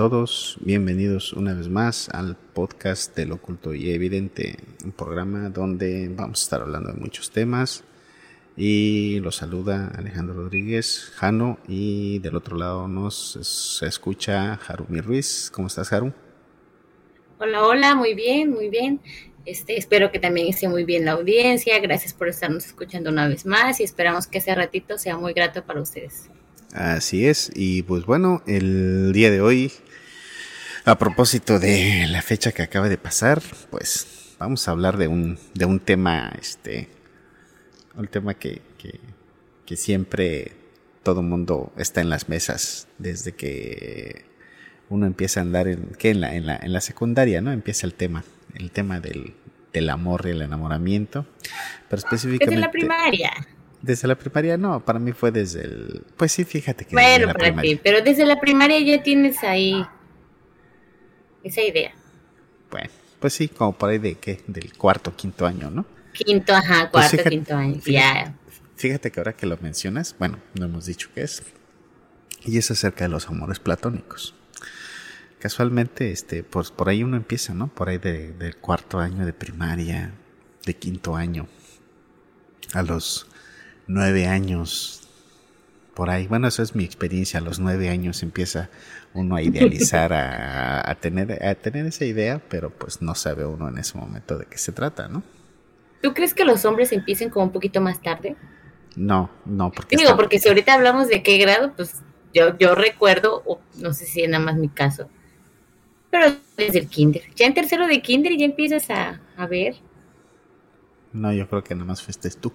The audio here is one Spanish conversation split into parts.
Todos, bienvenidos una vez más al podcast del oculto y evidente, un programa donde vamos a estar hablando de muchos temas. Y los saluda Alejandro Rodríguez, Jano, y del otro lado nos escucha Harumi Ruiz. ¿Cómo estás, Haru? Hola, hola, muy bien, muy bien. Este, espero que también esté muy bien la audiencia. Gracias por estarnos escuchando una vez más y esperamos que ese ratito sea muy grato para ustedes. Así es, y pues bueno, el día de hoy, a propósito de la fecha que acaba de pasar, pues vamos a hablar de un, de un tema, este, un tema que, que, que siempre todo mundo está en las mesas desde que uno empieza a andar en, ¿qué? En, la, en, la, en la secundaria, ¿no? Empieza el tema, el tema del, del amor y el enamoramiento, pero específicamente... Desde la primaria. Desde la primaria no, para mí fue desde el... Pues sí, fíjate que... Bueno, para primaria. ti, pero desde la primaria ya tienes ahí esa idea. Bueno, pues sí, como por ahí de qué, del cuarto, quinto año, ¿no? Quinto, ajá, pues cuarto, quinto año, fíjate, ya. Fíjate que ahora que lo mencionas, bueno, no hemos dicho qué es. Y es acerca de los amores platónicos. Casualmente, este, pues por ahí uno empieza, ¿no? Por ahí de, del cuarto año de primaria, de quinto año, a los nueve años, por ahí. Bueno, esa es mi experiencia. A los nueve años empieza uno a idealizar, a, a, tener, a tener esa idea, pero pues no sabe uno en ese momento de qué se trata, ¿no? ¿Tú crees que los hombres empiecen como un poquito más tarde? No, no, porque... Digo, está... porque si ahorita hablamos de qué grado, pues yo, yo recuerdo, o no sé si es nada más mi caso, pero desde el kinder. Ya en tercero de kinder ya empiezas a, a ver. No, yo creo que nada más fuiste tú.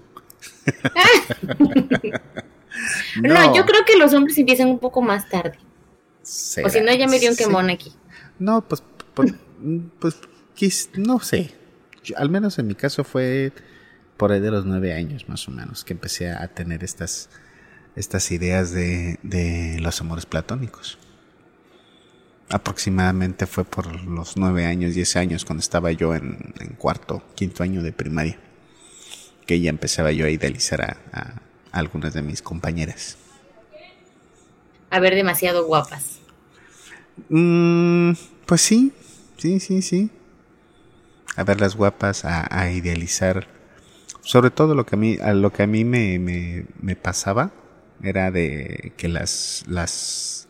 no. no. yo creo que los hombres empiezan un poco más tarde. ¿Será? O si no, ya me dio un quemón sí. aquí. No, pues, pues, pues, no sé. Yo, al menos en mi caso fue por ahí de los nueve años más o menos que empecé a tener estas, estas ideas de, de los amores platónicos. Aproximadamente fue por los nueve años, diez años, cuando estaba yo en, en cuarto, quinto año de primaria que ya empezaba yo a idealizar a, a, algunas de mis compañeras. A ver, demasiado guapas. Mm, pues sí, sí, sí, sí. A verlas guapas, a, a, idealizar. Sobre todo lo que a mí, a lo que a mí me, me, me pasaba era de que las, las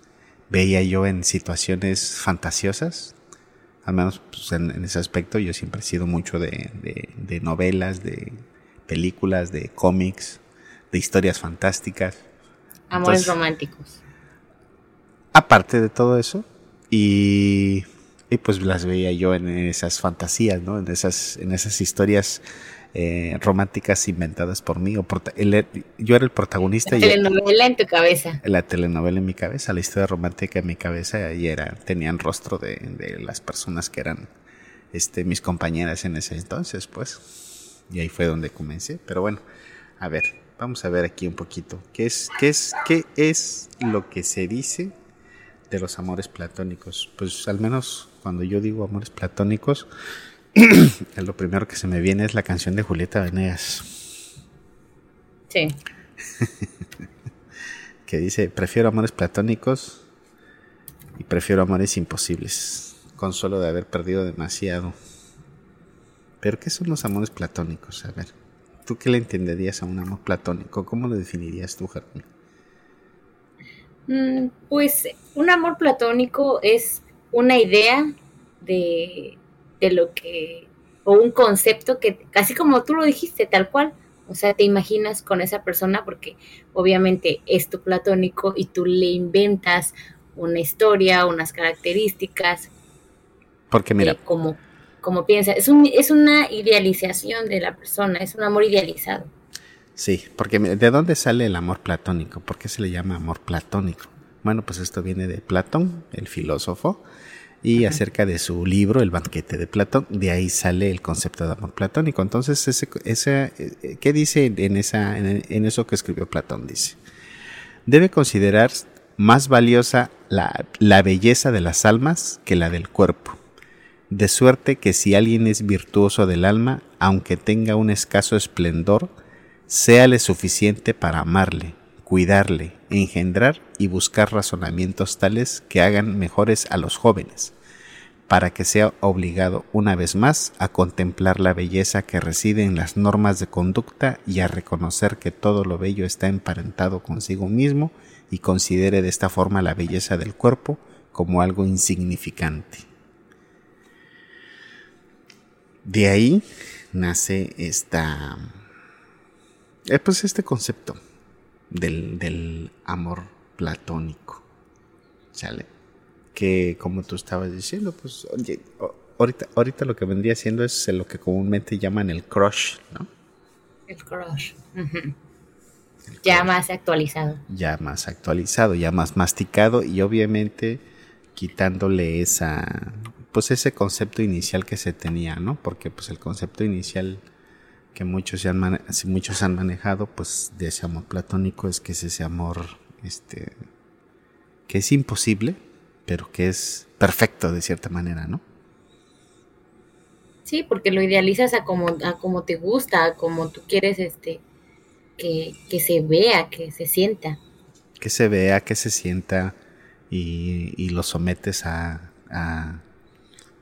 veía yo en situaciones fantasiosas. Al menos pues, en, en, ese aspecto yo siempre he sido mucho de, de, de novelas, de películas, de cómics, de historias fantásticas. Amores Entonces, románticos. Aparte de todo eso, y, y, pues las veía yo en esas fantasías, ¿no? En esas, en esas historias eh, románticas inventadas por mí. O por, el, yo era el protagonista. La telenovela en tu cabeza. La telenovela en mi cabeza, la historia romántica en mi cabeza, y era, tenían rostro de, de las personas que eran este, mis compañeras en ese entonces, pues. Y ahí fue donde comencé. Pero bueno, a ver, vamos a ver aquí un poquito. ¿Qué es, qué es, qué es lo que se dice de los amores platónicos? Pues al menos cuando yo digo amores platónicos, lo primero que se me viene es la canción de Julieta Venegas. Sí. que dice, prefiero amores platónicos y prefiero amores imposibles, con solo de haber perdido demasiado. Pero ¿qué son los amores platónicos? A ver, ¿tú qué le entenderías a un amor platónico? ¿Cómo lo definirías tú, Jardín? Mm, pues un amor platónico es una idea de, de lo que, o un concepto que, así como tú lo dijiste, tal cual, o sea, te imaginas con esa persona porque obviamente es tu platónico y tú le inventas una historia, unas características. Porque mira, como como piensa. Es, un, es una idealización de la persona, es un amor idealizado. Sí, porque ¿de dónde sale el amor platónico? ¿Por qué se le llama amor platónico? Bueno, pues esto viene de Platón, el filósofo, y Ajá. acerca de su libro, El banquete de Platón, de ahí sale el concepto de amor platónico. Entonces, ese, ese, ¿qué dice en, esa, en, en eso que escribió Platón? Dice, debe considerar más valiosa la, la belleza de las almas que la del cuerpo de suerte que si alguien es virtuoso del alma, aunque tenga un escaso esplendor, séale suficiente para amarle, cuidarle, engendrar y buscar razonamientos tales que hagan mejores a los jóvenes, para que sea obligado una vez más a contemplar la belleza que reside en las normas de conducta y a reconocer que todo lo bello está emparentado consigo mismo y considere de esta forma la belleza del cuerpo como algo insignificante. De ahí nace esta, eh, pues este concepto del, del amor platónico. ¿Sale? Que como tú estabas diciendo, pues oye, ahorita, ahorita lo que vendría siendo es lo que comúnmente llaman el crush, ¿no? El crush. ya más actualizado. Ya más actualizado, ya más masticado y obviamente quitándole esa pues ese concepto inicial que se tenía, ¿no? Porque pues el concepto inicial que muchos han, muchos han manejado, pues de ese amor platónico es que es ese amor, este, que es imposible, pero que es perfecto de cierta manera, ¿no? Sí, porque lo idealizas a como, a como te gusta, a como tú quieres este, que, se vea, que se sienta. Que se vea, que se sienta y, lo sometes a,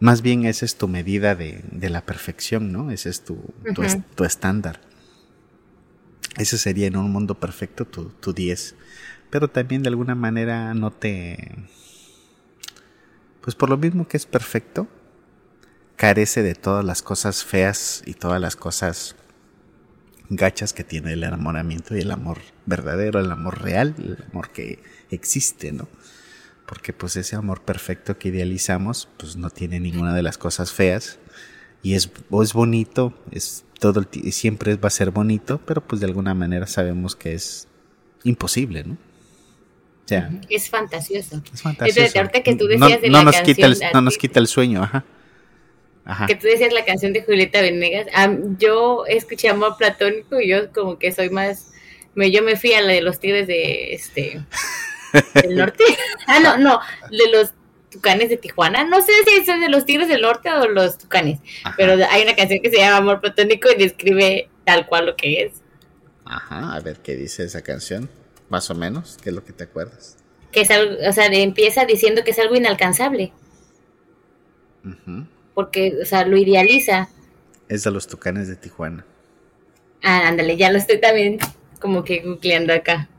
más bien esa es tu medida de, la perfección, ¿no? Ese es tu, tu, estándar. Ese sería en un mundo perfecto tu, tu 10. Pero también de alguna manera no te... Pues por lo mismo que es perfecto, carece de todas las cosas feas y todas las cosas gachas que tiene el enamoramiento y el amor verdadero, el amor real, el amor que existe, ¿no? Porque pues ese amor perfecto que idealizamos pues no tiene ninguna de las cosas feas y es, es bonito, es todo el siempre va a ser bonito, pero pues de alguna manera sabemos que es imposible, ¿no? O sea, es fantasioso. Es fantasioso. que tú decías no, no nos quita el, no nos quita el sueño, ajá. Ajá. Que tú decías la canción de Julieta Venegas. yo escuché Amor Platónico y yo como que soy más... Me, yo me fui a la de los tigres de este ¿Del norte? ah, no, no, de los tucanes de Tijuana. No sé si es de los tigres del norte o los tucanes, pero hay una canción que se llama Amor Platónico y describe tal cual lo que es. Ajá, a ver qué dice esa canción, más o menos, qué es lo que te acuerdas. Que es algo, o sea, empieza diciendo que es algo inalcanzable. Porque, o sea, lo idealiza. Es de los tucanes de Tijuana. Ah, ándale, ya lo estoy también como que googleando acá.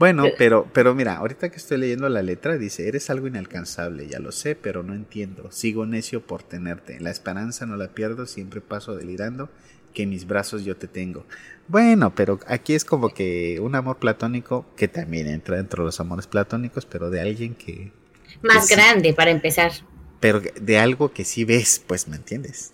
Bueno, pero, pero mira, ahorita que estoy leyendo la letra dice, eres algo inalcanzable, ya lo sé, pero no entiendo. Sigo necio por tenerte. La esperanza no la pierdo, siempre paso delirando, que en mis brazos yo te tengo. Bueno, pero aquí es como que un amor platónico que también entra dentro de los amores platónicos, pero de alguien que... Más grande, para empezar. Pero de algo que sí ves, pues, ¿me entiendes?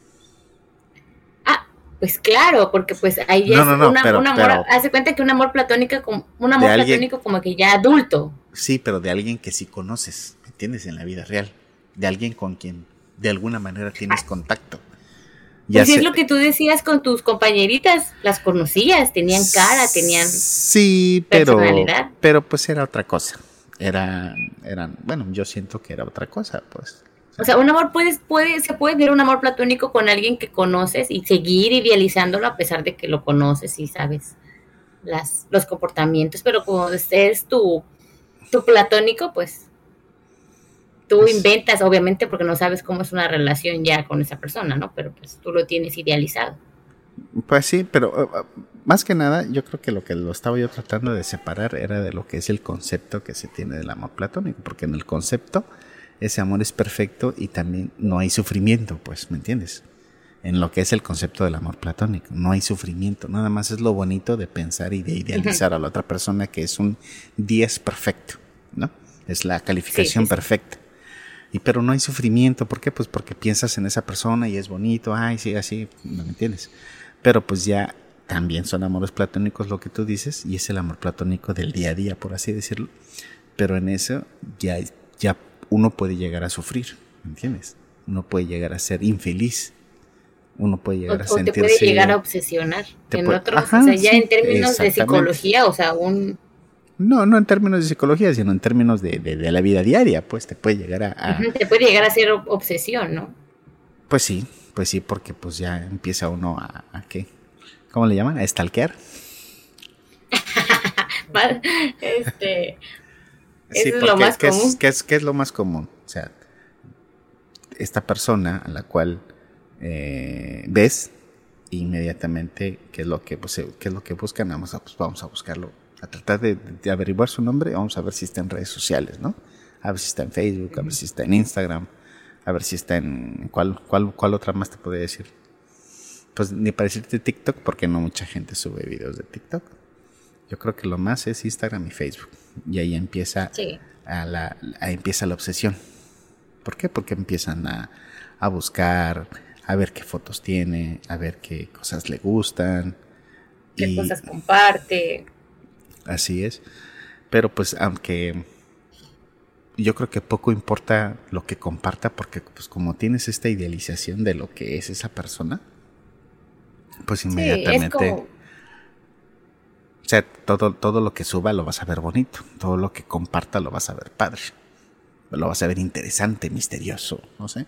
Pues claro, porque pues ahí es un amor, hace cuenta que un amor platónico, un amor platónico como que ya adulto. Sí, pero de alguien que sí conoces, ¿me entiendes? En la vida real, de alguien con quien de alguna manera tienes ah. contacto. Ya pues es lo que tú decías con tus compañeritas, las conocías, tenían cara, tenían sí, pero, pero pues era otra cosa. Era, eran, bueno, yo siento que era otra cosa, pues. O sea, un amor puede, puede, se puede ver un amor platónico con alguien que conoces y seguir idealizándolo a pesar de que lo conoces y sabes las, los comportamientos, pero como es tu, tu platónico, pues tú pues inventas, obviamente, porque no sabes cómo es una relación ya con esa persona, ¿no? Pero pues tú lo tienes idealizado. Pues sí, pero uh, más que nada, yo creo que lo que lo estaba yo tratando de separar era de lo que es el concepto que se tiene del amor platónico, porque en el concepto ese amor es perfecto y también no hay sufrimiento, pues, ¿me entiendes? En lo que es el concepto del amor platónico, no hay sufrimiento, nada más es lo bonito de pensar y de idealizar a la otra persona que es un 10 perfecto, ¿no? Es la calificación perfecta. Y pero no hay sufrimiento, ¿por qué? Pues porque piensas en esa persona y es bonito, ay, sí, así, ¿me entiendes? Pero pues ya también son amores platónicos lo que tú dices y es el amor platónico del día a día, por así decirlo. Pero en eso ya, ya uno puede llegar a sufrir, ¿entiendes? Uno puede llegar a ser infeliz. Uno puede llegar a sentirse... te puede llegar a obsesionar. En otros, o sea, ya en términos de psicología, o sea, un... No, no en términos de psicología, sino en términos de, de, la vida diaria, pues te puede llegar a, Te puede llegar a ser obsesión, ¿no? Pues sí, pues sí, porque pues ya empieza uno a, a ¿qué? ¿Cómo le llaman? A stalkear. este, eso es lo más común. ¿qué es, es, lo más común? O sea, esta persona a la cual eh, ves inmediatamente qué es lo que pues, qué es lo que buscan, vamos a, pues, vamos a buscarlo, a tratar de, averiguar su nombre, vamos a ver si está en redes sociales, ¿no? A ver si está en Facebook, a ver si está en Instagram, a ver si está en cuál, cuál, cuál otra más te podría decir. Pues ni para decirte TikTok, porque no mucha gente sube videos de TikTok. Yo creo que lo más es Instagram y Facebook. Y ahí empieza, a la, empieza la obsesión. ¿Por qué? Porque empiezan a, a buscar, a ver qué fotos tiene, a ver qué cosas le gustan. Qué cosas comparte. Así es. Pero pues aunque yo creo que poco importa lo que comparta porque pues como tienes esta idealización de lo que es esa persona, pues inmediatamente... O sea, todo, todo lo que suba lo vas a ver bonito, todo lo que comparta lo vas a ver padre, lo vas a ver interesante, misterioso, no sé.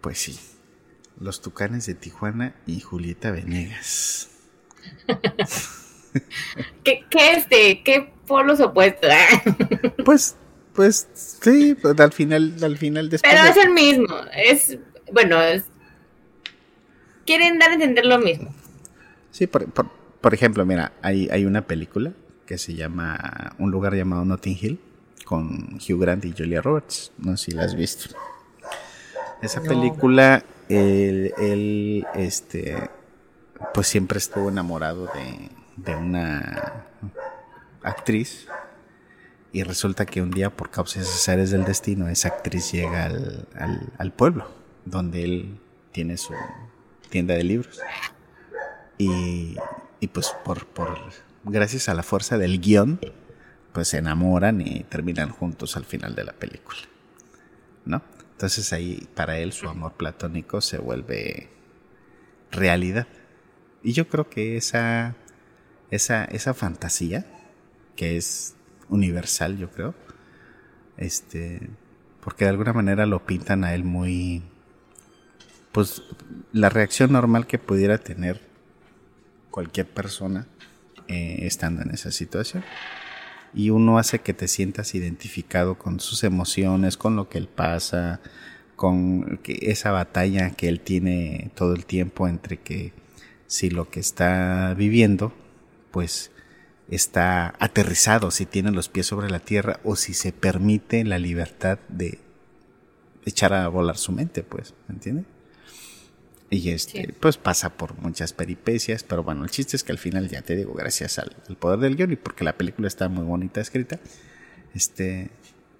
Pues sí, los Tucanes de Tijuana y Julieta Venegas. ¿Qué, qué este, qué polos opuestos? pues, pues sí, pues, al final, al final después. Pero es el mismo, es, bueno, es, quieren dar a entender lo mismo. Sí, por, por, ejemplo, mira, hay, hay una película que se llama Un lugar llamado Notting Hill con Hugh Grant y Julia Roberts. No sé si la has visto. Esa película, él, él, este, pues siempre estuvo enamorado de, de una actriz y resulta que un día por causas áreas del destino esa actriz llega al, al, pueblo donde él tiene su tienda de libros y, y pues por, por gracias a la fuerza del guion pues se enamoran y terminan juntos al final de la película ¿no? entonces ahí para él su amor platónico se vuelve realidad y yo creo que esa esa, esa fantasía que es universal, yo creo. Este, porque de alguna manera lo pintan a él muy, pues la reacción normal que pudiera tener cualquier persona eh, estando en esa situación. Y uno hace que te sientas identificado con sus emociones, con lo que él pasa, con esa batalla que él tiene todo el tiempo entre que si lo que está viviendo pues está aterrizado, si tiene los pies sobre la tierra o si se permite la libertad de echar a volar su mente, pues, ¿me entiendes? Y este, pues pasa por muchas peripecias, pero bueno, el chiste es que al final, ya te digo, gracias al, poder del guion y porque la película está muy bonita escrita, este,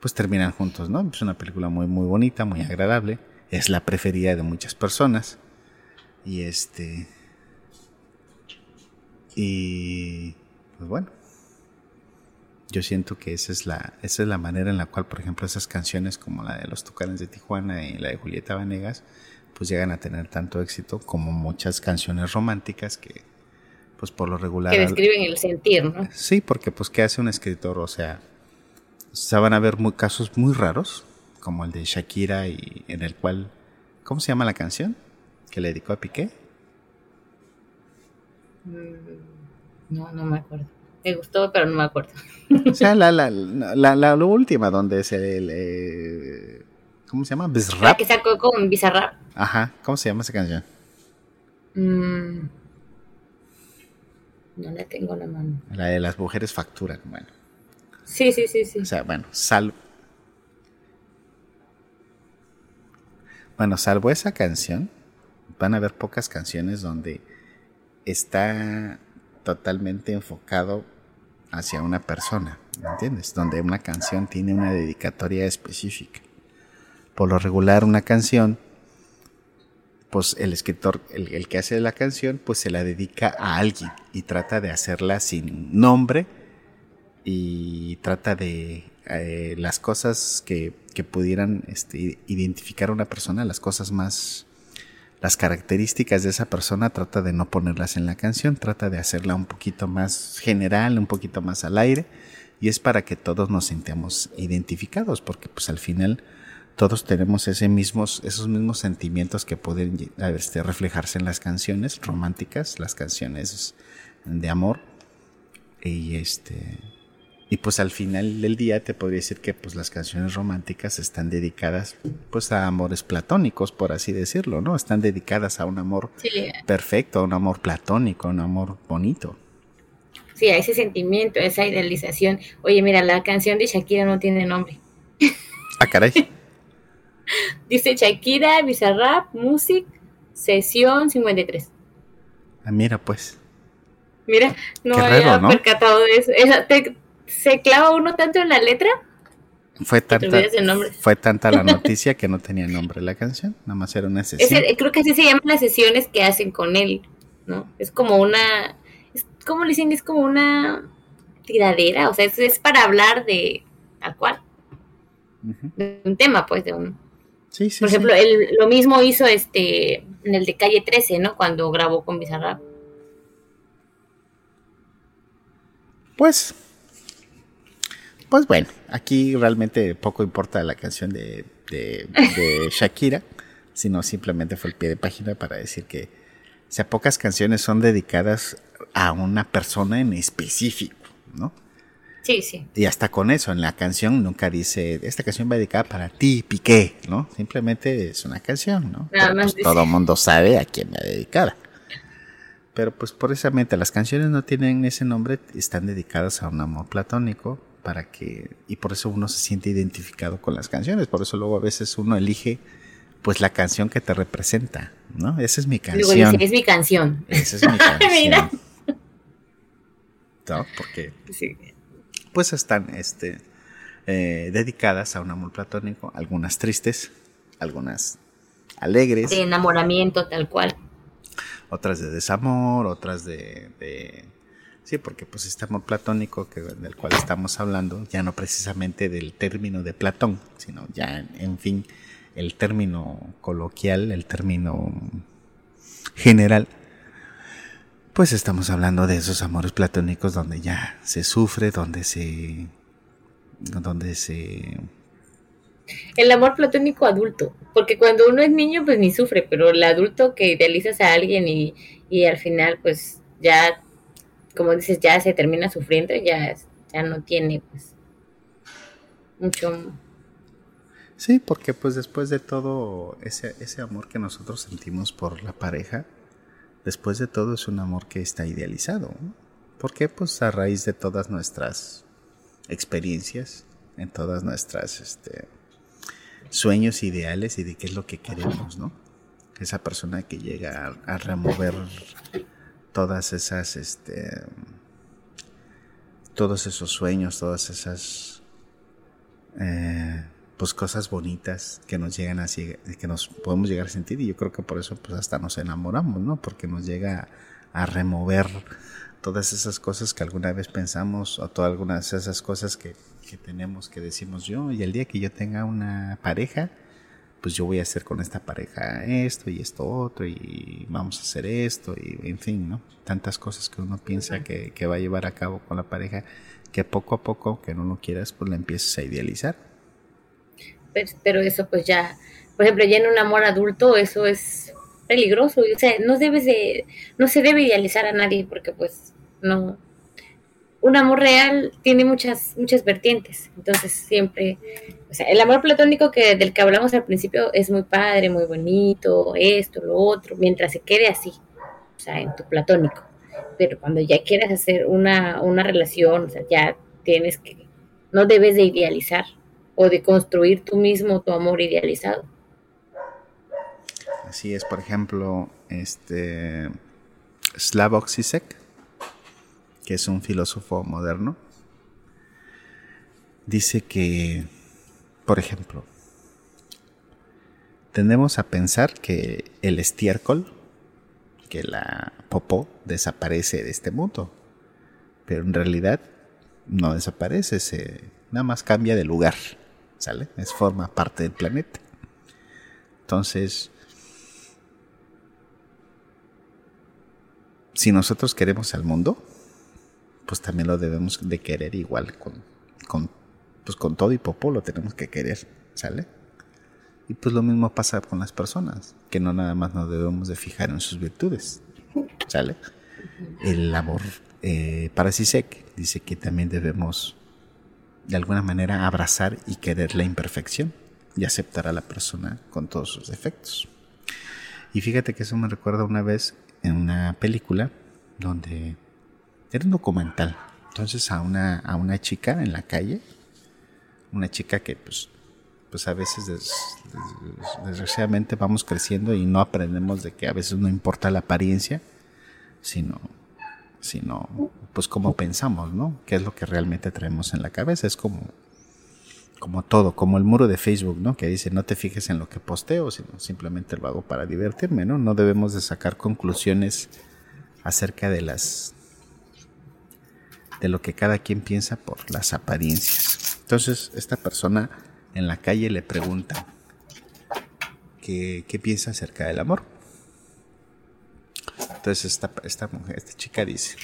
pues terminan juntos, ¿no? Es una película muy, muy bonita, muy agradable, es la preferida de muchas personas. Y este, y pues bueno, yo siento que esa es la esa es la manera en la cual, por ejemplo, esas canciones como la de los Tucanes de Tijuana y la de Julieta Vanegas, pues llegan a tener tanto éxito como muchas canciones románticas que pues por lo regular que describen el sentir, ¿no? Sí, porque pues qué hace un escritor, o sea, se van a ver muy, casos muy raros, como el de Shakira y en el cual ¿cómo se llama la canción? que le dedicó a Piqué? Mm, no, no me acuerdo. Me gustó, pero no me acuerdo. O sea, la, la, la, la, última, donde es el. Eh, ¿Cómo se llama? Bizarrap. La que sacó con Bizarrap. Ajá, ¿cómo se llama esa canción? Mm, no la tengo la mano. La de las mujeres facturan, bueno. Sí, sí, sí, sí. O sea, bueno, salvo. Bueno, salvo esa canción, van a haber pocas canciones donde está totalmente enfocado hacia una persona, ¿me entiendes? Donde una canción tiene una dedicatoria específica. Por lo regular, una canción, pues el escritor, el, que hace la canción, pues se la dedica a alguien y trata de hacerla sin nombre y trata de eh, las cosas que, que pudieran este, identificar a una persona, las cosas más las características de esa persona trata de no ponerlas en la canción, trata de hacerla un poquito más general, un poquito más al aire, y es para que todos nos sintamos identificados, porque pues al final todos tenemos ese mismos, esos mismos sentimientos que pueden este, reflejarse en las canciones románticas, las canciones de amor. Y este y pues al final del día te podría decir que pues las canciones románticas están dedicadas pues a amores platónicos, por así decirlo, ¿no? Están dedicadas a un amor perfecto, a un amor platónico, a un amor bonito. Sí, a ese sentimiento, a esa idealización. Oye, mira, la canción de Shakira no tiene nombre. Ah, caray. Dice Shakira, Bizarrap, Music, Sesión 53. Ah, mira pues. Mira, no había percatado de eso. se clava uno tanto en la letra. Fue tanta, fue tanta la noticia que no tenía nombre la canción, nada más era una sesión. creo que así se llaman las sesiones que hacen con él, ¿no? Es como una, es, ¿cómo le dicen? Es como una tiradera, o sea, es, es para hablar de tal cual, de un tema, pues, de un, por ejemplo, él, lo mismo hizo este en el de Calle 13, ¿no? Cuando grabó con Bizarrap. Pues, pues bueno, aquí realmente poco importa la canción de, de, Shakira, sino simplemente fue el pie de página para decir que, o sea, pocas canciones son dedicadas a una persona en específico, ¿no? Sí, sí. Y hasta con eso, en la canción nunca dice, esta canción va dedicada para ti, Piqué, ¿no? Simplemente es una canción, ¿no? Pues, todo el mundo sabe a quién va dedicada. Pero pues precisamente las canciones no tienen ese nombre, están dedicadas a un amor platónico para que y por eso uno se siente identificado con las canciones, por eso luego a veces uno elige pues la canción que te representa, ¿no? Esa es mi canción. es mi canción. Esa es mi canción. ¿No? Porque sí pues están este, eh, dedicadas a un amor platónico, algunas tristes, algunas alegres. De enamoramiento, tal cual. Otras de desamor, otras de, sí, porque pues este amor platónico que, del cual estamos hablando, ya no precisamente del término de Platón, sino ya, en fin, el término coloquial, el término general, pues estamos hablando de esos amores platónicos donde ya se sufre, donde se donde se el amor platónico adulto, porque cuando uno es niño pues ni sufre, pero el adulto que idealizas a alguien y, y al final pues ya como dices ya se termina sufriendo, ya ya no tiene pues mucho Sí, porque pues después de todo ese, ese amor que nosotros sentimos por la pareja, después de todo es un amor que está idealizado. ¿Por qué? Pues a raíz de todas nuestras experiencias, en todas nuestras este, sueños ideales y de qué es lo que queremos, ¿no? Esa persona que llega a, remover todas esas, este, todos esos sueños, todas esas eh, pues cosas bonitas que nos llegan así, que nos podemos llegar a sentir y yo creo que por eso pues hasta nos enamoramos, ¿no? Porque nos llega a remover todas esas cosas que alguna vez pensamos o todas algunas de esas cosas que, que tenemos que decimos yo y el día que yo tenga una pareja, pues yo voy a hacer con esta pareja esto y esto otro y vamos a hacer esto y en fin, ¿no? Tantas cosas que uno piensa que, que va a llevar a cabo con la pareja que poco a poco, que no lo quieras, pues la empiezas a idealizar pero eso pues ya, por ejemplo, ya en un amor adulto eso es peligroso, o sea, no debes de, no se debe idealizar a nadie porque pues no, un amor real tiene muchas, muchas vertientes, entonces siempre, o sea, el amor platónico que del que hablamos al principio es muy padre, muy bonito, esto, lo otro, mientras se quede así, o sea, en tu platónico, pero cuando ya quieras hacer una, una relación, ya tienes que, no debes de idealizar, o de construir tú mismo tu amor idealizado. Así es, por ejemplo, este Slavoj Zizek, que es un filósofo moderno, dice que, por ejemplo, tendemos a pensar que el estiércol, que la popó, desaparece de este mundo, pero en realidad no desaparece, se nada más cambia de lugar. ¿Sale? Es forma parte del planeta. Entonces, si nosotros queremos al mundo, pues también lo debemos de querer igual con, con, pues con todo y popó lo tenemos que querer, ¿sale? Y pues lo mismo pasa con las personas, que no nada más nos debemos de fijar en sus virtudes. ¿Sale? El amor eh, para Sisek dice que también debemos de alguna manera abrazar y querer la imperfección y aceptar a la persona con todos sus defectos. Y fíjate que eso me recuerda una vez en una película donde era un documental. Entonces a una, a una chica en la calle, una chica que pues, pues a veces desgraciadamente vamos creciendo y no aprendemos de que a veces no importa la apariencia, sino sino pues como pensamos, ¿no? ¿Qué es lo que realmente traemos en la cabeza? Es como, como todo, como el muro de Facebook, ¿no? Que dice, no te fijes en lo que posteo, sino simplemente lo hago para divertirme, ¿no? No debemos de sacar conclusiones acerca de las de lo que cada quien piensa por las apariencias. Entonces, esta persona en la calle le pregunta qué, qué piensa acerca del amor. Entonces esta, esta mujer, esta chica dice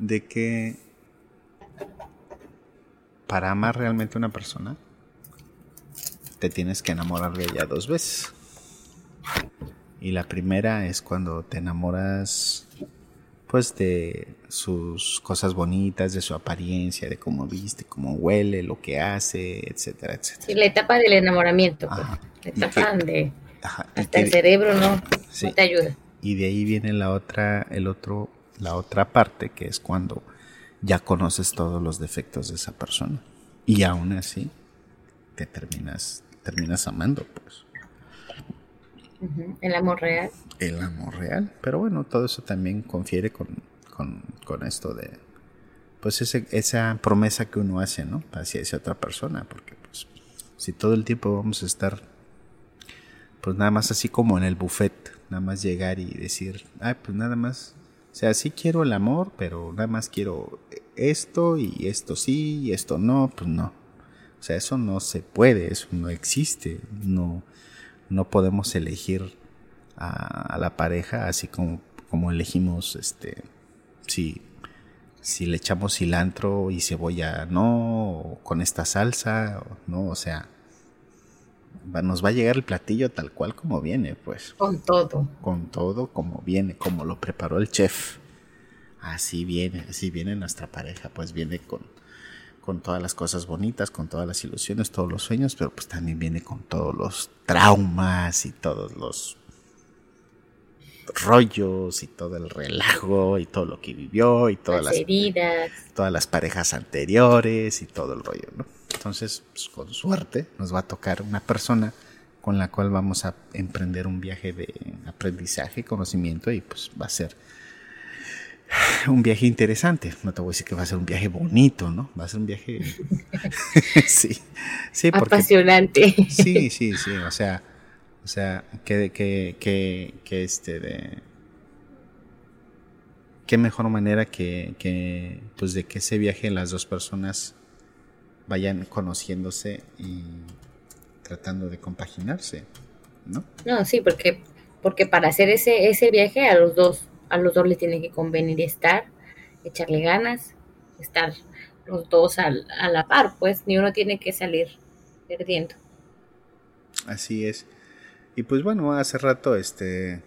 de que para amar realmente a una persona te tienes que enamorar de ella dos veces. Y la primera es cuando te enamoras pues de sus cosas bonitas, de su apariencia, de cómo viste, cómo huele, lo que hace, etcétera, etcétera. Sí, la etapa del enamoramiento, pues. la etapa de hasta el cerebro no, no te ayuda y de ahí viene la otra, el otro, la otra parte que es cuando ya conoces todos los defectos de esa persona y aún así te terminas, terminas amando, pues. El amor real. El amor real, pero bueno, todo eso también confiere con, con, con esto de, pues ese, esa promesa que uno hace, ¿no? Hacia esa otra persona, porque pues si todo el tiempo vamos a estar, pues nada más así como en el buffet, nada más llegar y decir, ay, pues nada más, o sea, sí quiero el amor, pero nada más quiero esto y esto sí y esto no, pues no. O sea, eso no se puede, eso no existe, no, no podemos elegir a, la pareja así como, como elegimos, este, si, si le echamos cilantro y cebolla no, o con esta salsa, no, o sea, nos va a llegar el platillo tal cual como viene, pues. Con todo. Con todo como viene, como lo preparó el chef. Así viene, así viene nuestra pareja, pues viene con, con todas las cosas bonitas, con todas las ilusiones, todos los sueños, pero pues también viene con todos los traumas y todos los rollos y todo el relajo y todo lo que vivió y todas las, heridas, todas las parejas anteriores y todo el rollo, ¿no? Entonces, pues, con suerte, nos va a tocar una persona con la cual vamos a emprender un viaje de aprendizaje, conocimiento y pues va a ser un viaje interesante. No te voy a decir que va a ser un viaje bonito, ¿no? Va a ser un viaje sí, sí, apasionante. Sí, sí, sí. O sea, o sea, que, que, que, que este de qué mejor manera que, que pues de que ese viaje las dos personas vayan conociéndose y tratando de compaginarse, ¿no? No, sí, porque, porque para hacer ese, ese viaje a los dos, a los dos les tiene que convenir estar, echarle ganas, estar los dos a la par, pues ni uno tiene que salir perdiendo. Así es. Y pues bueno, hace rato, este,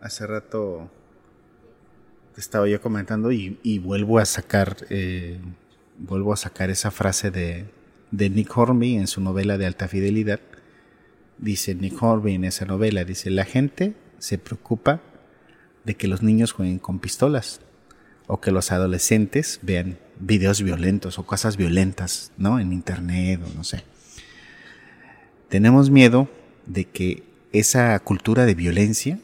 hace rato estaba yo comentando y, y vuelvo a sacar eh, vuelvo a sacar esa frase de, de Nick Hornby en su novela de alta fidelidad. Dice Nick Hornby en esa novela, dice, la gente se preocupa de que los niños jueguen con pistolas o que los adolescentes vean videos violentos o cosas violentas, ¿no? En internet o no sé. Tenemos miedo de que esa cultura de violencia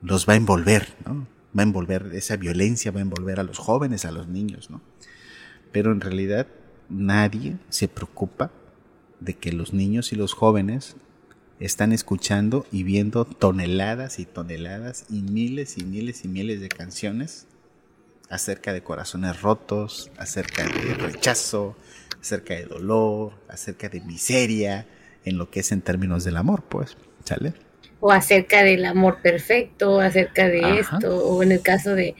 los va a envolver, ¿no? Va a envolver, esa violencia va a envolver a los jóvenes, a los niños, ¿no? Pero en realidad nadie se preocupa de que los niños y los jóvenes están escuchando y viendo toneladas y toneladas y miles y miles y miles de canciones acerca de corazones rotos, acerca de rechazo, acerca de dolor, acerca de miseria, en lo que es en términos del amor, pues, ¿sale? O acerca del amor perfecto, acerca de esto, o en el caso de,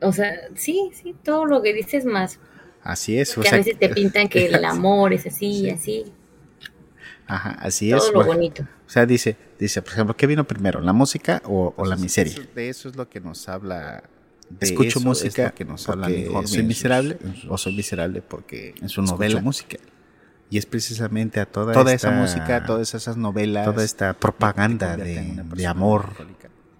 o sea, sí, sí, todo lo que dices más Así es. Que a veces te pintan que el amor es así y así. Ajá, así todo es. lo Bueno, bonito. O sea, dice, dice, por ejemplo, ¿qué vino primero, la música o, o la miseria? de eso es lo que nos habla. Escucho música que nos porque habla mejor soy miserable sus- o soy miserable porque en su novela. música. Y es precisamente a toda, Toda esta- esa música, todas esas novelas. toda esta propaganda de, amor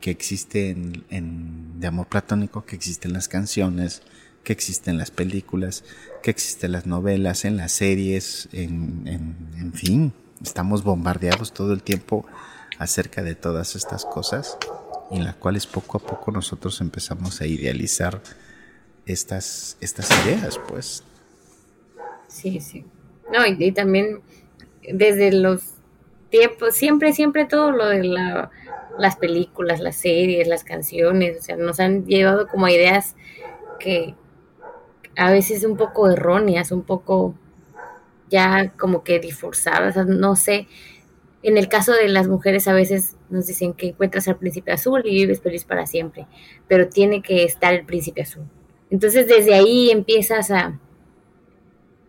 que existe en, en- de amor platónico, que existe en las canciones, que existe en las películas, que existe en las novelas, en las series, en, en, fin, estamos bombardeados todo el tiempo acerca de todas estas cosas, en las cuales poco a poco nosotros empezamos a idealizar estas, estas ideas, pues. Sí, sí. No, y, también desde los tiempos, siempre, siempre todo lo de la, las películas, las series, las canciones, o sea, nos han llevado como ideas que a veces un poco erróneas, un poco ya como que disforzadas, no sé. En el caso de las mujeres a veces nos dicen que encuentras al príncipe azul y vives feliz para siempre, pero tiene que estar el príncipe azul. Entonces desde ahí empiezas a,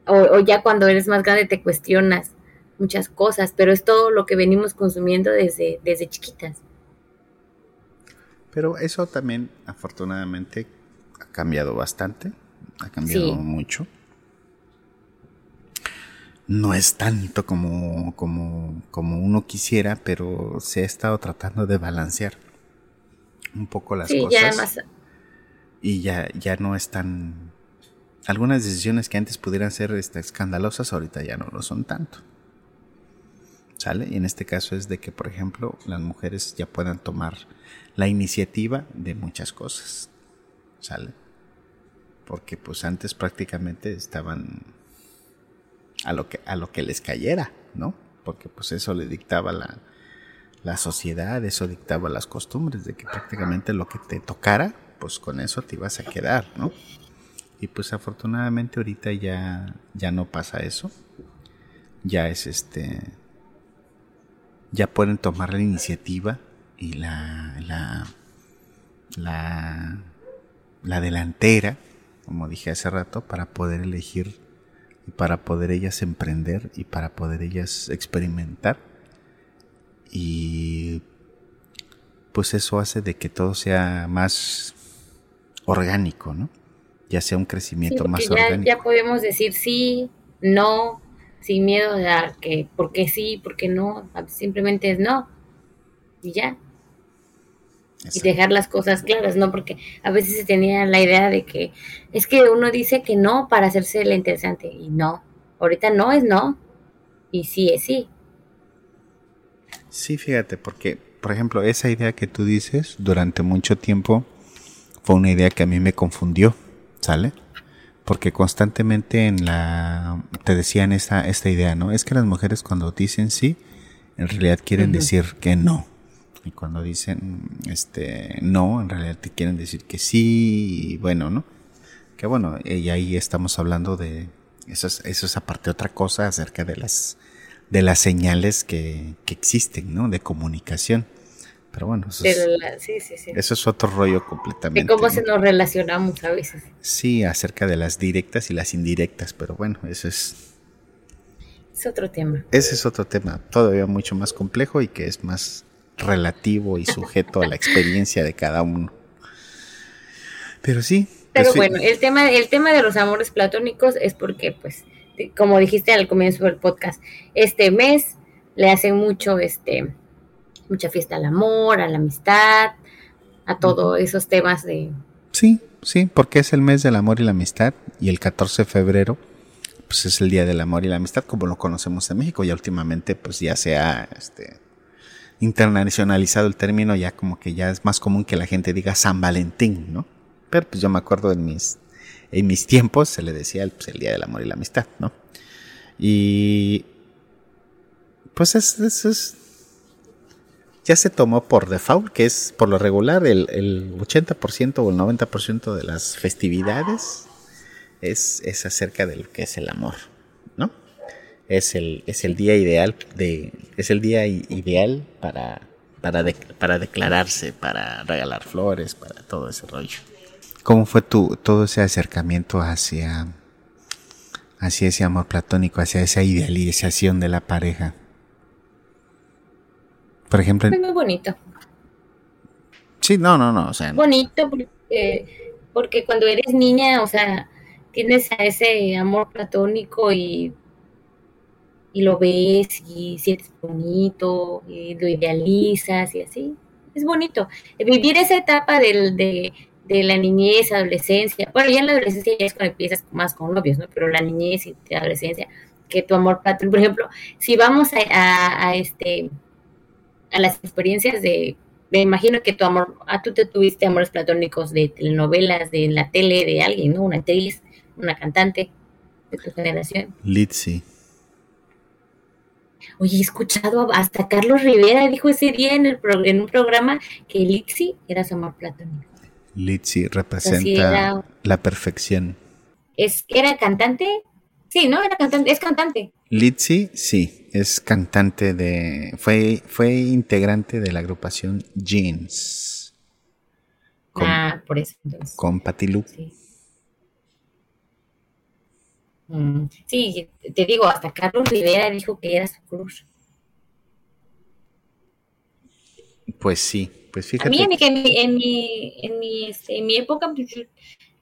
o, o ya cuando eres más grande te cuestionas muchas cosas, pero es todo lo que venimos consumiendo desde, desde chiquitas. Pero eso también, afortunadamente, ha cambiado bastante, ha cambiado Sí. mucho. No es tanto como, como, como uno quisiera, pero se ha estado tratando de balancear un poco las sí, cosas. ya y ya, ya no es tan... Algunas decisiones que antes pudieran ser este, escandalosas, ahorita ya no lo son tanto. ¿Sale? Y en este caso es de que, por ejemplo, las mujeres ya puedan tomar la iniciativa de muchas cosas. ¿Sale? Porque pues antes prácticamente estaban a lo que, a lo que les cayera, ¿no? Porque pues eso le dictaba la, la sociedad, eso dictaba las costumbres, de que prácticamente lo que te tocara, pues con eso te ibas a quedar, ¿no? Y pues afortunadamente ahorita ya, ya no pasa eso. Ya es este. Ya pueden tomar la iniciativa y la. la. la. la delantera, como dije hace rato, para poder elegir y para poder ellas emprender y para poder ellas experimentar. Y pues eso hace de que todo sea más orgánico, ¿no? Ya sea un crecimiento porque más ya, orgánico. ya podemos decir sí, no, sin miedo a que, por qué sí, por qué no, simplemente es no, y ya. Y dejar las cosas claras, ¿no? Porque a veces se tenía la idea de que es que uno dice que no para hacerse la interesante y no. Ahorita no es no y sí es sí. Sí, fíjate, porque, por ejemplo, esa idea que tú dices durante mucho tiempo fue una idea que a mí me confundió, ¿sale? Porque constantemente en la te decían esta, esta idea, ¿no? Es que las mujeres cuando dicen sí, en realidad quieren decir que no. Y cuando dicen este no, en realidad te quieren decir que sí, y bueno, ¿no? Que bueno, y ahí estamos hablando de eso es, eso es aparte otra cosa acerca de las de las señales que, que existen, ¿no? De comunicación. Pero bueno, eso, es, De la- sí, sí, sí. eso es otro rollo De completamente. cómo ¿no? se nos relacionamos a veces. Sí, acerca de las directas y las indirectas, pero bueno, eso es, Es otro tema. ese es otro tema todavía mucho más complejo y que es más relativo y sujeto a la experiencia de cada uno. Pero sí. Pero pues bueno, el tema, el tema de los amores platónicos es porque, pues, como dijiste al comienzo del podcast, este mes le hacen mucho, este, mucha fiesta al amor, a la amistad, a todos esos temas de, Sí, sí, porque es el mes del amor y la amistad y el 14 de febrero pues es el día del amor y la amistad como lo conocemos en México. Ya últimamente pues ya se ha este, internacionalizado el término, ya como que ya es más común que la gente diga San Valentín, ¿no? Pero pues yo me acuerdo en mis, en mis tiempos se le decía el, pues, el día del amor y la amistad, ¿no? Y pues es, es, ya se tomó por default, que es por lo regular el, el 80% o el 90% de las festividades es, es acerca de lo que es el amor. Es el, es el día ideal de, es el día ideal para, para, de- para declararse, para regalar flores, para todo ese rollo. ¿Cómo fue tu, todo ese acercamiento hacia, hacia ese amor platónico, hacia esa idealización de la pareja? Por ejemplo, Es muy bonito. sí, no, no, no, o sea, Bonito porque, porque cuando eres niña, o sea, tienes a ese amor platónico y, y lo ves y sientes bonito y lo idealizas y así. Es bonito. Vivir esa etapa del, de, de la niñez, adolescencia. Bueno, ya en la adolescencia ya es cuando empiezas más con novios, ¿no? Pero la niñez y la adolescencia, que tu amor platónico, por ejemplo, si vamos a, a, este a las experiencias de me imagino que tu amor, a tú te tuviste amores platónicos de telenovelas, de la tele, de alguien, ¿no? Una actriz, una cantante de tu generación. Litzy. Oye, he escuchado hasta Carlos Rivera dijo ese día en, el pro- en un programa que Lixi era su amor platónico. Litzy representa era. la perfección. ¿Es, ¿Era cantante? Sí, ¿no? Era cantante, es cantante. Litzy, sí, es cantante de. Fue, fue integrante de la agrupación Jeans. Con, Ah, por eso entonces. con Patti Lu. Sí. Mm, sí, te digo, hasta Carlos Rivera dijo que era su cruz. Pues sí, pues A fíjate. mí en mi, en mi, en mi, en mi, este, en mi época pues,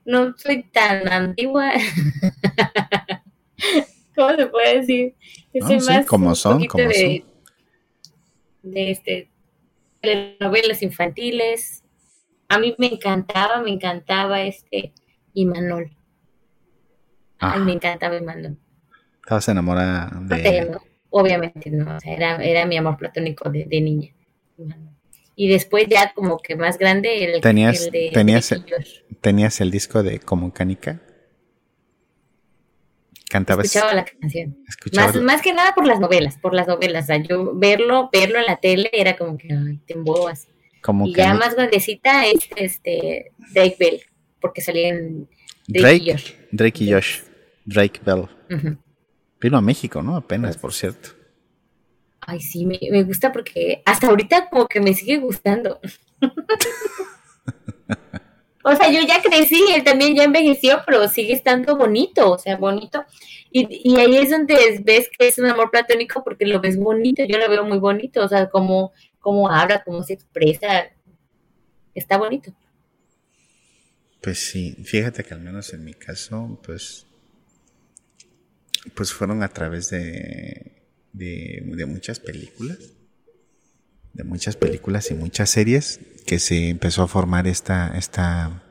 no soy tan antigua. ¿Cómo se puede decir? No, soy sí, más como son, como de, de este de novelas infantiles. A mí me encantaba, me encantaba este Imanol. Ay, Ah, me encantaba Imanol. estabas enamorada No de. tengo, obviamente no, o sea, era, era mi amor platónico de, de niña. Imanol. Y después ya como que más grande el, Tenías- el de tenías-. ¿Tenías el disco de Como Canica? Cantabas. escuchaba la canción. escuchabas Más, más que nada por las novelas, por las novelas. O sea, yo verlo, verlo en la tele era como que ay, te embobas. como Y ya más grandecita es este Drake Bell, porque salía en Drake, y Josh. Drake y Josh. Drake Bell. Vino a México, ¿no? Apenas, por cierto. Ay, sí, me, me gusta porque hasta ahorita como que me sigue gustando. o sea, yo ya crecí, él también ya envejeció, pero sigue estando bonito, o sea, bonito. Y, y ahí es donde ves que es un amor platónico porque lo ves bonito, yo lo veo muy bonito, o sea, como, como habla, cómo se expresa, está bonito. Pues sí, fíjate que al menos en mi caso, pues, pues fueron a través de, de, muchas películas, de muchas películas y muchas series que se empezó a formar esta, esta,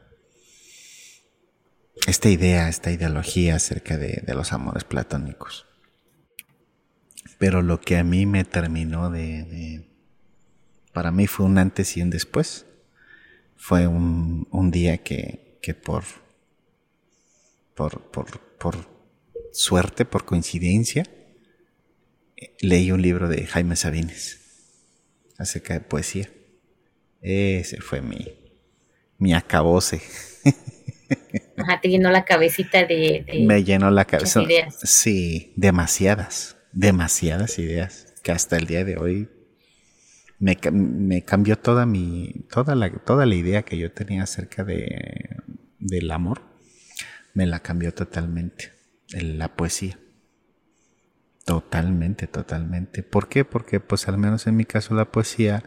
esta idea, esta ideología acerca de, los amores platónicos. Pero lo que a mí me terminó de, para mí fue un antes y un después fue un, un día que, que por, por, por suerte, por coincidencia, leí un libro de Jaime Sabines acerca de poesía. Ese fue mi, mi acabose. Ajá, te llenó la cabecita de... de- Me llenó la cabeza. ideas. Sí, demasiadas, demasiadas ideas que hasta el día de hoy me, me cambió toda mi, toda la, toda la idea que yo tenía acerca de, del amor. Me la cambió totalmente. La poesía. Totalmente, totalmente. ¿Por qué? Porque pues al menos en mi caso la poesía,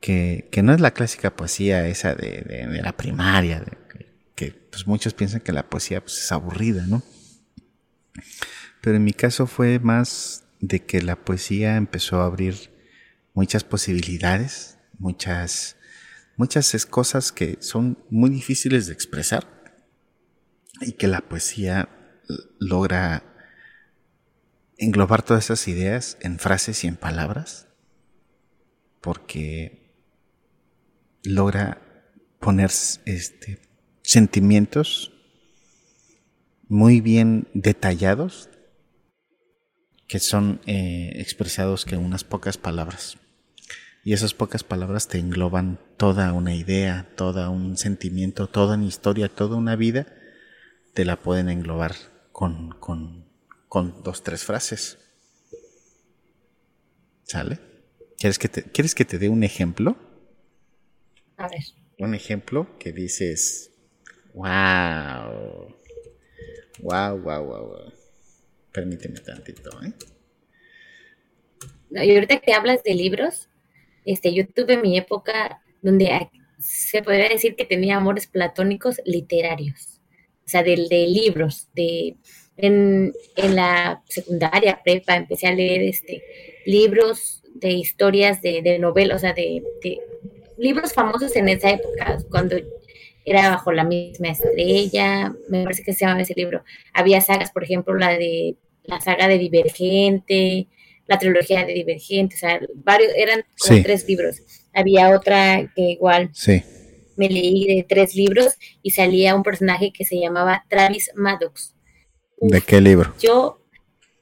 que, que no es la clásica poesía esa de, de- la primaria, que, que, pues muchos piensan que la poesía pues, es aburrida, ¿no? Pero en mi caso fue más de que la poesía empezó a abrir muchas posibilidades, muchas, muchas cosas que son muy difíciles de expresar y que la poesía logra englobar todas esas ideas en frases y en palabras porque logra poner este, sentimientos muy bien detallados que son eh, expresados que unas pocas palabras. Y esas pocas palabras te engloban toda una idea, todo un sentimiento, toda una historia, toda una vida, te la pueden englobar con, con, con dos, tres frases. ¿Sale? ¿Quieres que, te, ¿Quieres que te dé un ejemplo? A ver. Un ejemplo que dices, wow, wow, wow, wow, wow. Permíteme tantito, ¿eh? No, Y ahorita que hablas de libros, este, yo tuve mi época donde se podría decir que tenía amores platónicos literarios, o sea, de, de libros, de en, en, la secundaria, prepa, empecé a leer este libros de historias de, de novelas, o sea, de, de, libros famosos en esa época, cuando era bajo la misma estrella, me parece que se llamaba ese libro. Había sagas, por ejemplo, la de la saga de Divergente, la trilogía de Divergente, o sea, varios, eran como tres libros. Había otra que igual sí. Me leí de tres libros y salía un personaje que se llamaba Travis Maddox. ¿De qué libro? Yo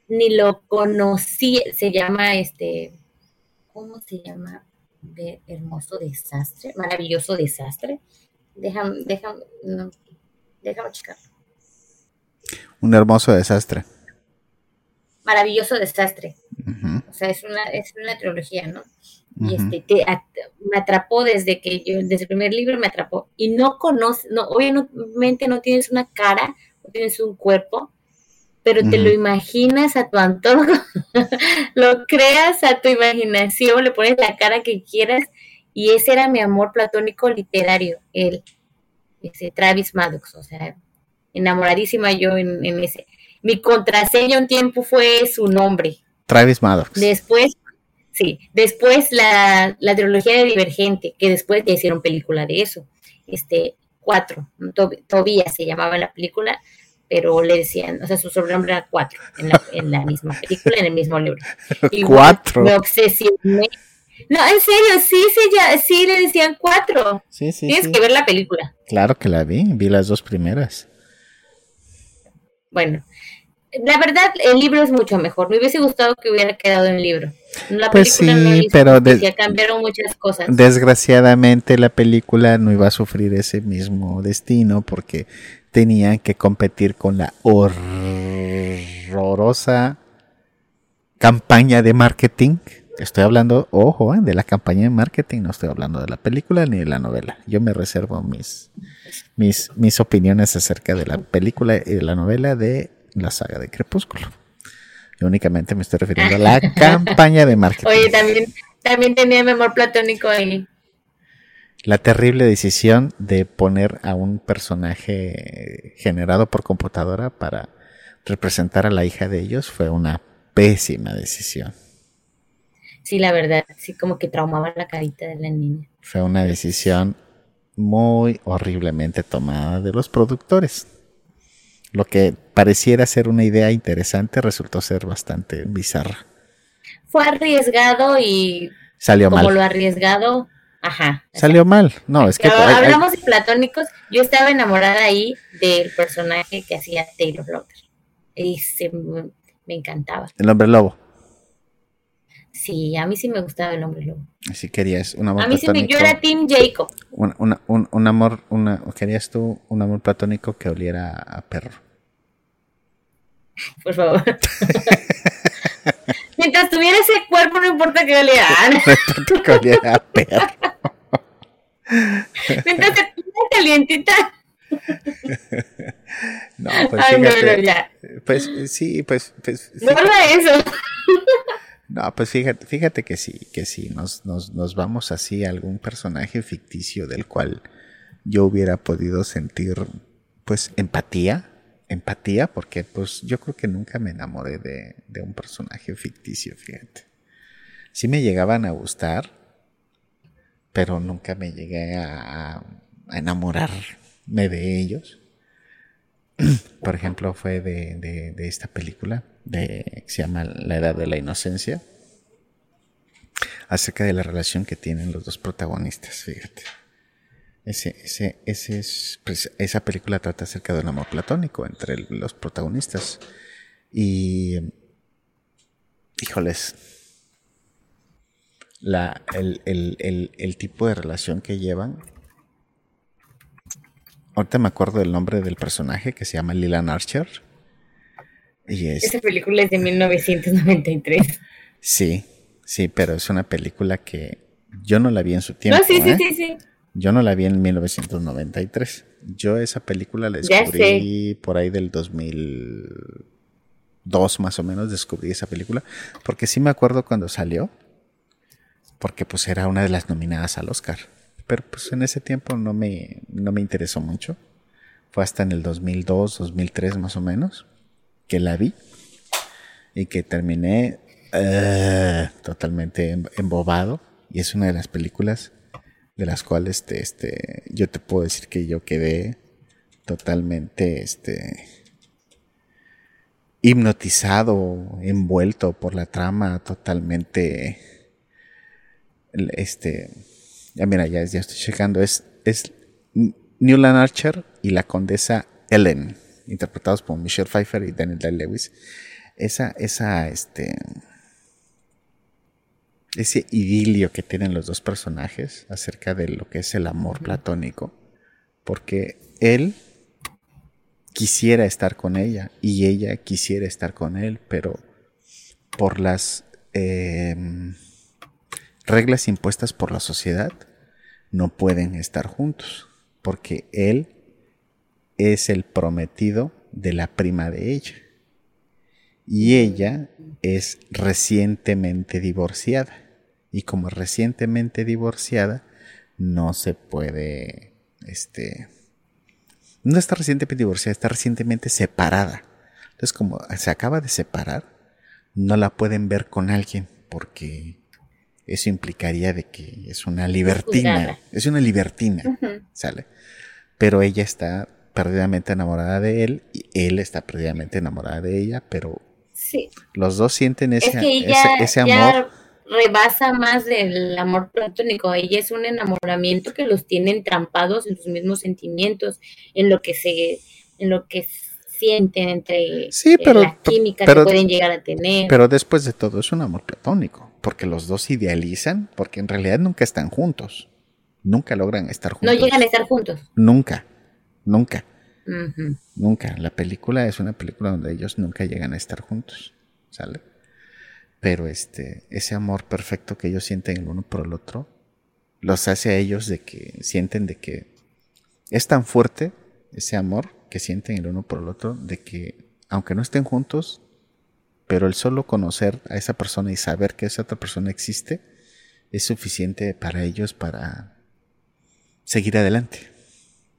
ni lo conocí, se llama este, ¿cómo se llama? De hermoso desastre, maravilloso desastre. Déjame, déjame, no, déjame checar. Un hermoso desastre. Maravilloso desastre. O sea, es una, es una trilogía, ¿no? Y este, te, me atrapó desde que yo, desde el primer libro me atrapó. Y no conoces, no, obviamente no tienes una cara, no tienes un cuerpo, pero te lo imaginas a tu antojo, lo creas a tu imaginación, le pones la cara que quieras, y ese era mi amor platónico literario, el ese Travis Maddox, o sea, enamoradísima yo en, ese. Mi contraseña un tiempo fue su nombre. Travis Maddox. Después, sí, después la, la trilogía de Divergente, que después ya hicieron película de eso. Este, cuatro, Tobías se llamaba la película, pero le decían, o sea, su sobrenombre era cuatro en la, en la misma película, en el mismo libro. cuatro. Me obsesioné. No, en serio, sí, sí, ya, sí le decían cuatro. Sí, sí. Tienes que ver la película. Claro que la vi, vi las dos primeras. Bueno, la verdad, el libro es mucho mejor. Me hubiese gustado que hubiera quedado en el libro. La pues sí, pero cambiaron muchas cosas. Desgraciadamente la película no iba a sufrir ese mismo destino porque tenían que competir con la horrorosa campaña de marketing. Estoy hablando, ojo, eh, de la campaña de marketing, no estoy hablando de la película ni de la novela. Yo me reservo mis, mis, mis opiniones acerca de la película y de la novela de la saga de Crepúsculo. Yo únicamente me estoy refiriendo a la campaña de marketing. Oye, también, también tenía mi amor platónico ahí la terrible decisión de poner a un personaje generado por computadora para representar a la hija de ellos fue una pésima decisión. Sí, la verdad, sí, como que traumaba la carita de la niña. Fue una decisión muy horriblemente tomada de los productores. Lo que pareciera ser una idea interesante resultó ser bastante bizarra. Fue arriesgado y salió como mal. lo arriesgado, Ajá. Salió mal. No, es que. hablamos de platónicos. Yo estaba enamorada ahí del personaje que hacía Taylor Lautner. Y se, me encantaba. El hombre lobo. Sí, a mí sí me gustaba el hombre lobo. Si querías un amor A mí sí me, yo era Team Jacob. Un, un, un, amor, una, querías tú un amor platónico que oliera a perro. Por favor. Mientras tuviera ese cuerpo, no importa que oliera. no importa que perro. Mientras te calientita. No, pues fíjate. Pues sí, pues. pues eso. No, pues fíjate, fíjate que sí, que sí, nos, nos, nos vamos así a algún personaje ficticio del cual yo hubiera podido sentir, pues, empatía, empatía, porque pues yo creo que nunca me enamoré de, un personaje ficticio, fíjate. Sí me llegaban a gustar, pero nunca me llegué a, enamorarme de ellos. Por ejemplo, fue de, esta película que se llama La Edad de la Inocencia, acerca de la relación que tienen los dos protagonistas, fíjate. Ese, ese, ese es, pues, esa película trata acerca de un amor platónico entre los protagonistas. Y, híjoles, la, el, el, el, tipo de relación que llevan. Ahorita me acuerdo del nombre del personaje que se llama Lilan Archer. Y es, Esa película es de 1993. Sí, sí, pero es una película que yo no la vi en su tiempo. No, sí, sí, ¿eh? sí, sí. Yo no la vi en 1993. Yo esa película la descubrí por ahí del 2002 más o menos, descubrí esa película. Porque sí me acuerdo cuando salió porque pues era una de las nominadas al Oscar. Pero pues en ese tiempo no me, no me interesó mucho. Fue hasta en el 2002, 2003 más o menos que la vi y que terminé eh, totalmente em, embobado. Y es una de las películas de las cuales este, este, yo te puedo decir que yo quedé totalmente este, hipnotizado, envuelto por la trama, totalmente este ya mira, ya, ya estoy checando, es, es Newland Archer y la condesa Ellen, interpretados por Michelle Pfeiffer y Daniel Day Lewis. Esa, esa, este, ese idilio que tienen los dos personajes acerca de lo que es el amor platónico, porque él quisiera estar con ella y ella quisiera estar con él, pero por las em, reglas impuestas por la sociedad no pueden estar juntos, porque él es el prometido de la prima de ella. Y ella es recientemente divorciada y como recientemente divorciada no se puede este no está recientemente divorciada está recientemente separada entonces como se acaba de separar no la pueden ver con alguien porque eso implicaría de que es una libertina, es una libertina, ¿sale? Pero ella está perdidamente enamorada de él y él está perdidamente enamorada de ella, pero sí. los dos sienten ese, ese, amor. Rebasa más del amor platónico, ella es un enamoramiento que los tiene entrampados en sus mismos sentimientos, en lo que se, en lo que sienten entre sí, pero, la química que pueden llegar a tener. Pero después de todo es un amor platónico porque los dos idealizan, porque en realidad nunca están juntos. Nunca logran estar juntos. No llegan a estar juntos. Nunca, nunca. Nunca. La película es una película donde ellos nunca llegan a estar juntos. ¿Sale? Pero este, ese amor perfecto que ellos sienten el uno por el otro, los hace a ellos de que sienten de que es tan fuerte ese amor que sienten el uno por el otro, de que aunque no estén juntos, pero el solo conocer a esa persona y saber que esa otra persona existe es suficiente para ellos para seguir adelante.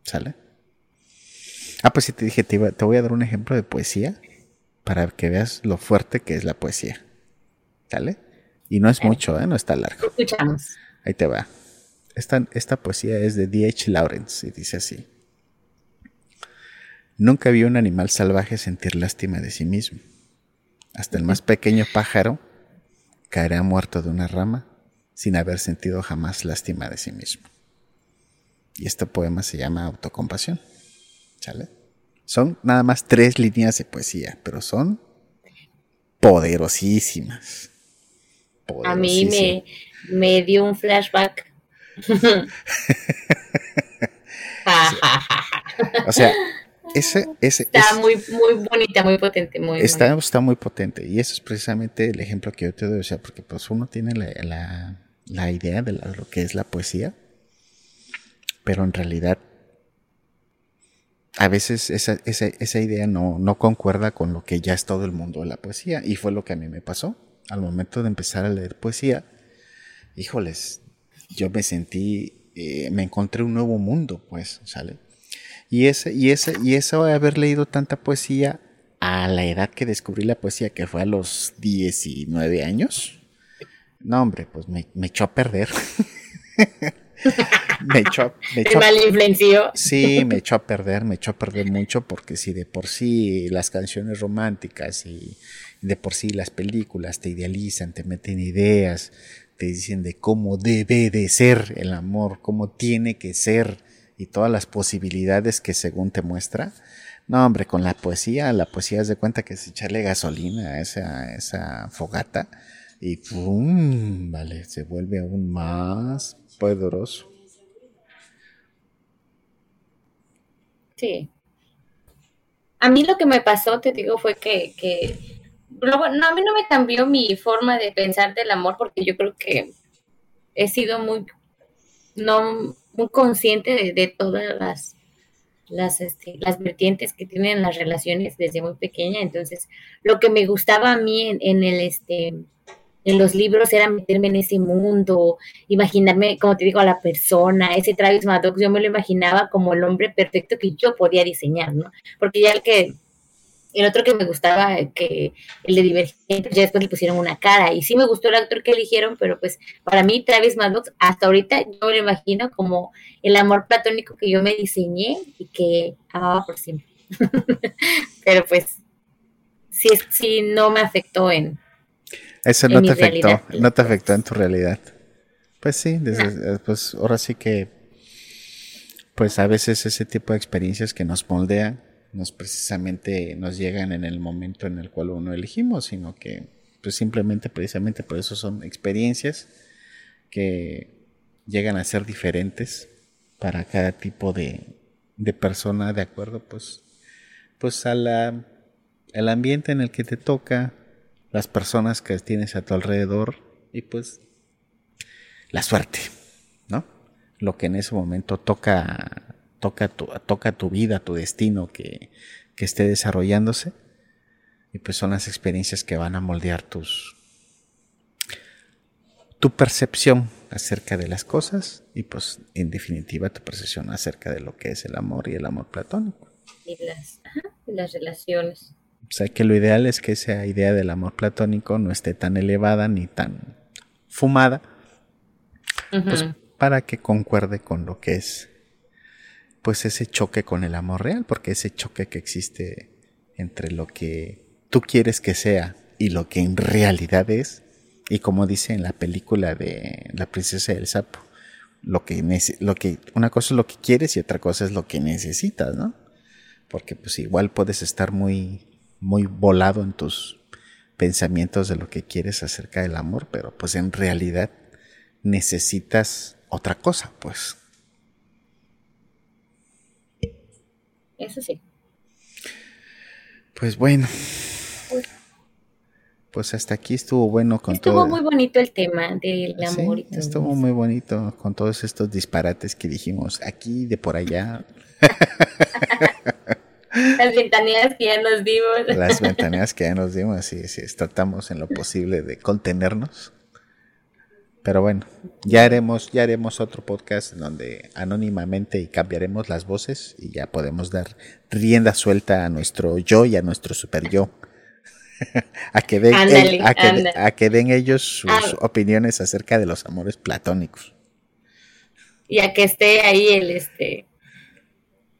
¿Sale? Ah, pues sí te dije, te, voy a dar un ejemplo de poesía para que veas lo fuerte que es la poesía. ¿Sale? Y no es mucho, ¿eh? no está largo. Escuchamos. Ahí te va. Esta, esta poesía es de D.H. Lawrence y dice así. Nunca vi un animal salvaje sentir lástima de sí mismo hasta el más pequeño pájaro caerá muerto de una rama sin haber sentido jamás lástima de sí mismo. Y este poema se llama Autocompasión. ¿Sale? Son nada más tres líneas de poesía, pero son poderosísimas. A mí me, me dio un flashback. o sea, ese, está muy, muy bonita, muy potente. Muy está, está muy potente. Y eso es precisamente el ejemplo que yo te doy. O sea, porque pues uno tiene la, la, idea de lo que es la poesía. Pero en realidad, a veces esa, esa, esa idea no, no concuerda con lo que ya es todo el mundo de la poesía. Y fue lo que a mí me pasó. Al momento de empezar a leer poesía, híjoles, yo me sentí, eh, me encontré un nuevo mundo, pues, ¿sale? Y, ese, y, ese, y eso de haber leído tanta poesía a la edad que descubrí la poesía, que fue a los 19 años, no, hombre, pues me, echó a perder. me echó, me echó Sí, me echó a perder, me echó a perder mucho porque si de por sí las canciones románticas y de por sí las películas te idealizan, te meten ideas, te dicen de cómo debe de ser el amor, cómo tiene que ser y todas las posibilidades que según te muestra. No, hombre, con la poesía, la poesía es de cuenta que es echarle gasolina a esa, esa fogata y ¡pum! Vale, se vuelve aún más poderoso. Sí. A mí lo que me pasó, te digo, fue que, que no, a mí no me cambió mi forma de pensar del amor porque yo creo que he sido muy, no, muy consciente de, todas las, las, este, las vertientes que tienen las relaciones desde muy pequeña. Entonces, lo que me gustaba a mí en, el, este, en los libros era meterme en ese mundo, imaginarme, como te digo, a la persona, ese Travis Maddox, yo me lo imaginaba como el hombre perfecto que yo podía diseñar, ¿no? Porque ya el que, el otro que me gustaba, que el de Divergente, ya después le pusieron una cara, y sí me gustó el actor que eligieron, pero pues para mí Travis Maddox, hasta ahorita yo me lo imagino como el amor platónico que yo me diseñé y que amaba por siempre. pero pues sí, sí no me afectó en eso no te afectó, no te afectó en tu realidad. Pues sí, desde, pues ahora sí que, pues a veces ese tipo de experiencias que nos moldean, nos precisamente nos llegan en el momento en el cual uno elegimos, sino que pues simplemente precisamente por eso son experiencias que llegan a ser diferentes para cada tipo de, de persona de acuerdo pues pues a la el ambiente en el que te toca las personas que tienes a tu alrededor y pues la suerte, ¿no? Lo que en ese momento toca, toca, tu, toca tu vida, tu destino que, que esté desarrollándose. Y pues son las experiencias que van a moldear tus, tu percepción acerca de las cosas y pues en definitiva tu percepción acerca de lo que es el amor y el amor platónico. Y las, las relaciones. O sea que lo ideal es que esa idea del amor platónico no esté tan elevada ni tan fumada, pues para que concuerde con lo que es pues ese choque con el amor real, porque ese choque que existe entre lo que tú quieres que sea y lo que en realidad es, y como dice en la película de La princesa del sapo, lo que, lo que una cosa es lo que quieres y otra cosa es lo que necesitas, ¿no? Porque pues igual puedes estar muy muy volado en tus pensamientos de lo que quieres acerca del amor, pero pues en realidad necesitas otra cosa, pues. Eso sí. Pues bueno. Pues hasta aquí estuvo bueno con todo. Estuvo muy bonito el tema del amor y todo. Estuvo muy bonito con todos estos disparates que dijimos aquí de por allá. Las ventaneas que ya nos dimos. Las ventaneas que ya nos dimos, así sí, tratamos en lo posible de contenernos. Pero bueno, ya haremos, ya haremos otro podcast donde anónimamente y cambiaremos las voces y ya podemos dar rienda suelta a nuestro yo y a nuestro super yo. a, que den, a, que, den ellos sus ah. opiniones acerca de los amores platónicos. Y a que esté ahí el este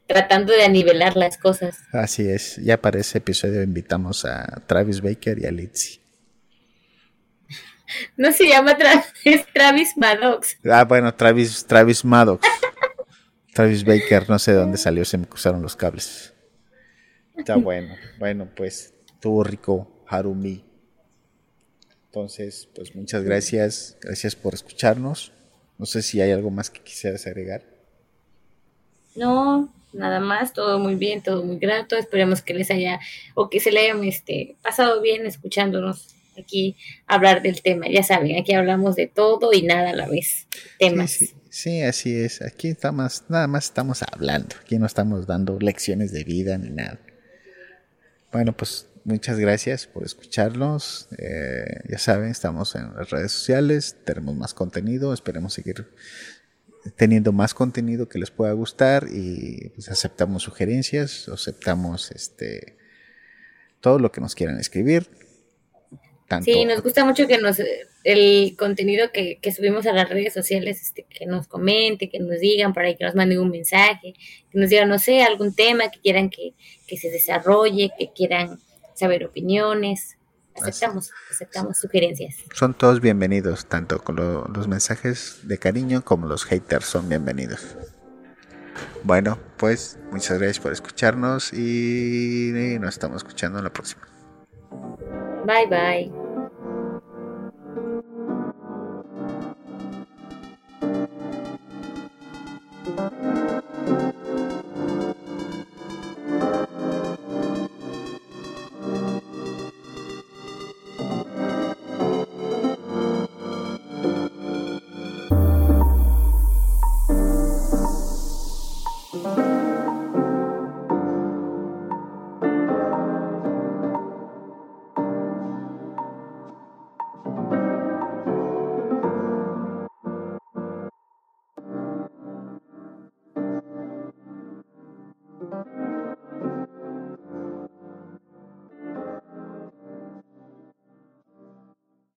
tratando de anivelar las cosas. Así es, ya para ese episodio invitamos a Travis Baker y a Litzy. No se llama Travis, es Travis Maddox. Ah, bueno, Travis, Travis Maddox. Travis Baker, no sé de dónde salió, se me cruzaron los cables. Está bueno. Bueno, pues estuvo rico Harumi. Entonces, pues muchas gracias. Gracias por escucharnos. No sé si hay algo más que quisieras agregar. No, nada más, todo muy bien, todo muy grato, esperemos que les haya o que se le hayan este, pasado bien escuchándonos aquí hablar del tema, ya saben, aquí hablamos de todo y nada a la vez, temas. Sí, así es, aquí estamos, nada más estamos hablando, aquí no estamos dando lecciones de vida ni nada. Bueno, pues muchas gracias por escucharnos. Eh, ya saben, estamos en las redes sociales, tenemos más contenido, esperemos seguir teniendo más contenido que les pueda gustar y pues, aceptamos sugerencias, aceptamos este todo lo que nos quieran escribir. Sí, nos gusta mucho que nos el contenido que, subimos a las redes sociales, este, que nos comente, que nos digan por ahí, que nos manden un mensaje, que nos digan, no sé, algún tema que quieran que, que se desarrolle, que quieran saber opiniones aceptamos, aceptamos sugerencias. Son todos bienvenidos, tanto con los mensajes de cariño como los haters son bienvenidos. Bueno, pues muchas gracias por escucharnos y nos estamos escuchando en la próxima. Bye bye.